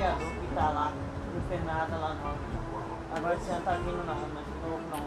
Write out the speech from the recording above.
criador que está lá no Senado, lá no. Agora você não está vindo não, mas de novo não.